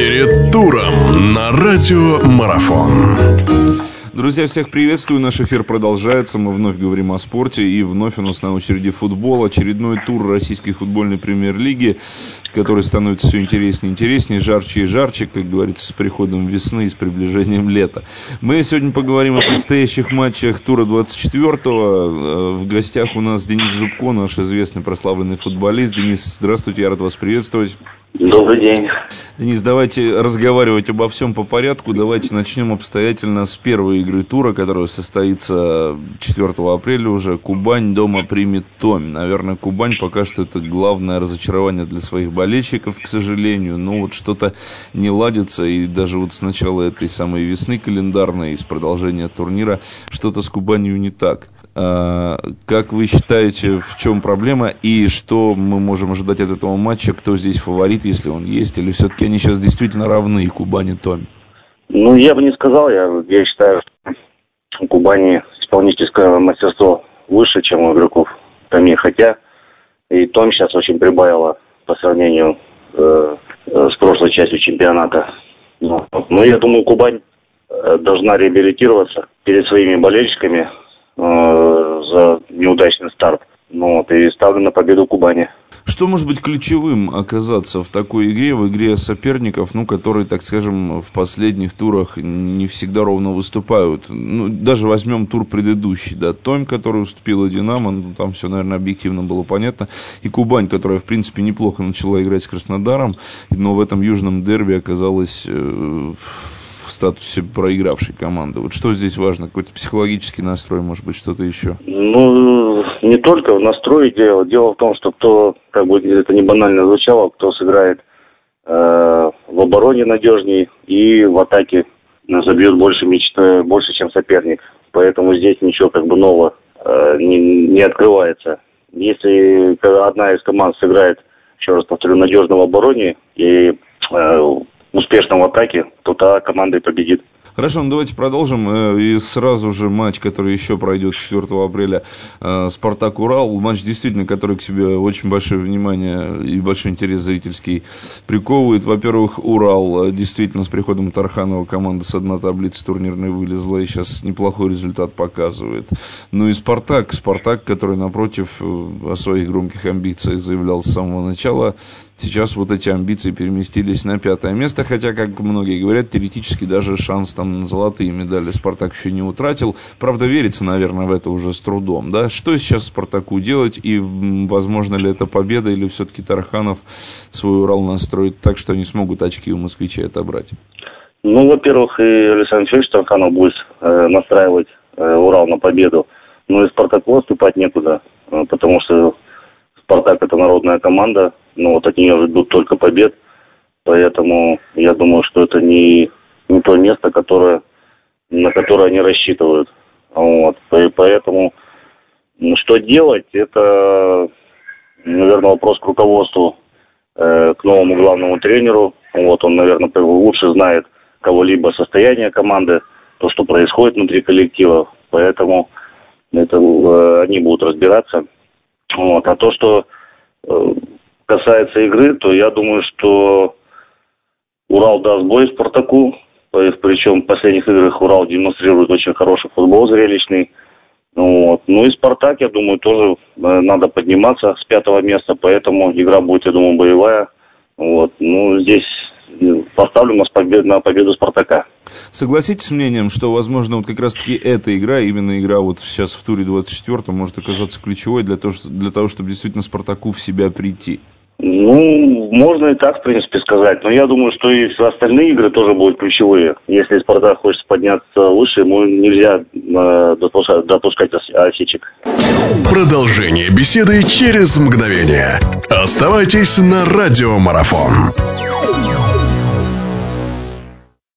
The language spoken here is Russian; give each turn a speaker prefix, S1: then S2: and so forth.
S1: Перед туром на радио Марафон.
S2: Друзья, всех приветствую. Наш эфир продолжается. Мы вновь говорим о спорте. И вновь у нас на очереди футбол. Очередной тур российской футбольной премьер-лиги, который становится все интереснее и интереснее, жарче и жарче, как говорится, с приходом весны и с приближением лета. Мы сегодня поговорим о предстоящих матчах тура 24-го. В гостях у нас Денис Зубко, наш известный прославленный футболист. Денис, здравствуйте, я рад вас приветствовать.
S3: Добрый день.
S2: Денис, давайте разговаривать обо всем по порядку. Давайте начнем обстоятельно с первой игры тура, которая состоится 4 апреля уже. Кубань дома примет Томь. Наверное, Кубань пока что это главное разочарование для своих болельщиков, к сожалению. Но вот что-то не ладится. И даже вот с начала этой самой весны календарной, с продолжения турнира, что-то с Кубанью не так. А, как вы считаете, в чем проблема и что мы можем ожидать от этого матча? Кто здесь фаворит, если он есть? Или все-таки они сейчас действительно равны, Кубани Томи?
S3: Ну, я бы не сказал. Я, я считаю, что у Кубани исполнительское мастерство выше, чем у игроков Томи. Хотя и Том сейчас очень прибавила по сравнению э, с прошлой частью чемпионата. Но, ну, я думаю, Кубань э, должна реабилитироваться перед своими болельщиками, Э, за неудачный старт. Ну, вот, и ставлю на победу Кубани.
S2: Что может быть ключевым оказаться в такой игре, в игре соперников, ну, которые, так скажем, в последних турах не всегда ровно выступают? Ну, даже возьмем тур предыдущий, да, Томь, который уступила Динамо, ну, там все, наверное, объективно было понятно, и Кубань, которая, в принципе, неплохо начала играть с Краснодаром, но в этом южном дерби оказалась э, в в статусе проигравшей команды. Вот что здесь важно? Какой-то психологический настрой, может быть, что-то еще?
S3: Ну, не только в настрое дело. Дело в том, что кто, как бы это не банально звучало, кто сыграет э, в обороне надежней и в атаке забьет больше, мечта, больше, чем соперник. Поэтому здесь ничего как бы нового э, не, не открывается. Если одна из команд сыграет, еще раз повторю, надежно в обороне и э, успешно в атаке, то та команда и победит.
S2: Хорошо, ну давайте продолжим. Э, и сразу же матч, который еще пройдет 4 апреля, э, Спартак-Урал. Матч, действительно, который к себе очень большое внимание и большой интерес зрительский приковывает. Во-первых, Урал э, действительно с приходом Тарханова команда с одной таблицы турнирной вылезла и сейчас неплохой результат показывает. Ну и Спартак. Спартак, который, напротив, о своих громких амбициях заявлял с самого начала. Сейчас вот эти амбиции переместились на пятое место, хотя, как многие говорят, теоретически даже шанс там на золотые медали Спартак еще не утратил. Правда, верится, наверное, в это уже с трудом. Да? Что сейчас Спартаку делать и возможно ли это победа или все-таки Тарханов свой Урал настроит так, что они смогут очки у москвичей отобрать?
S3: Ну, во-первых, и Александр Федорович Тарханов будет э, настраивать э, Урал на победу. Ну и Спартаку отступать некуда, э, потому что Спартак это народная команда, но вот от нее ждут только побед. Поэтому я думаю, что это не, не то место, которое, на которое они рассчитывают. Вот. И поэтому что делать, это, наверное, вопрос к руководству, э, к новому главному тренеру. Вот он, наверное, лучше знает кого-либо состояние команды, то, что происходит внутри коллектива. Поэтому это э, они будут разбираться. Вот. А то, что э, касается игры, то я думаю, что Урал даст бой Спартаку. Причем в последних играх Урал демонстрирует очень хороший футбол, зрелищный. Вот. Ну и Спартак, я думаю, тоже э, надо подниматься с пятого места, поэтому игра будет, я думаю, боевая. Вот. Ну, здесь поставлю на победу, на победу Спартака.
S2: Согласитесь с мнением, что, возможно, вот как раз-таки эта игра, именно игра вот сейчас в туре 24 может оказаться ключевой для того, для того, чтобы действительно Спартаку в себя прийти?
S3: Ну, можно и так, в принципе, сказать. Но я думаю, что и все остальные игры тоже будут ключевые. Если Спартак хочет подняться выше, ему нельзя э, допускать, допускать осечек.
S1: Продолжение беседы через мгновение. Оставайтесь на радиомарафон.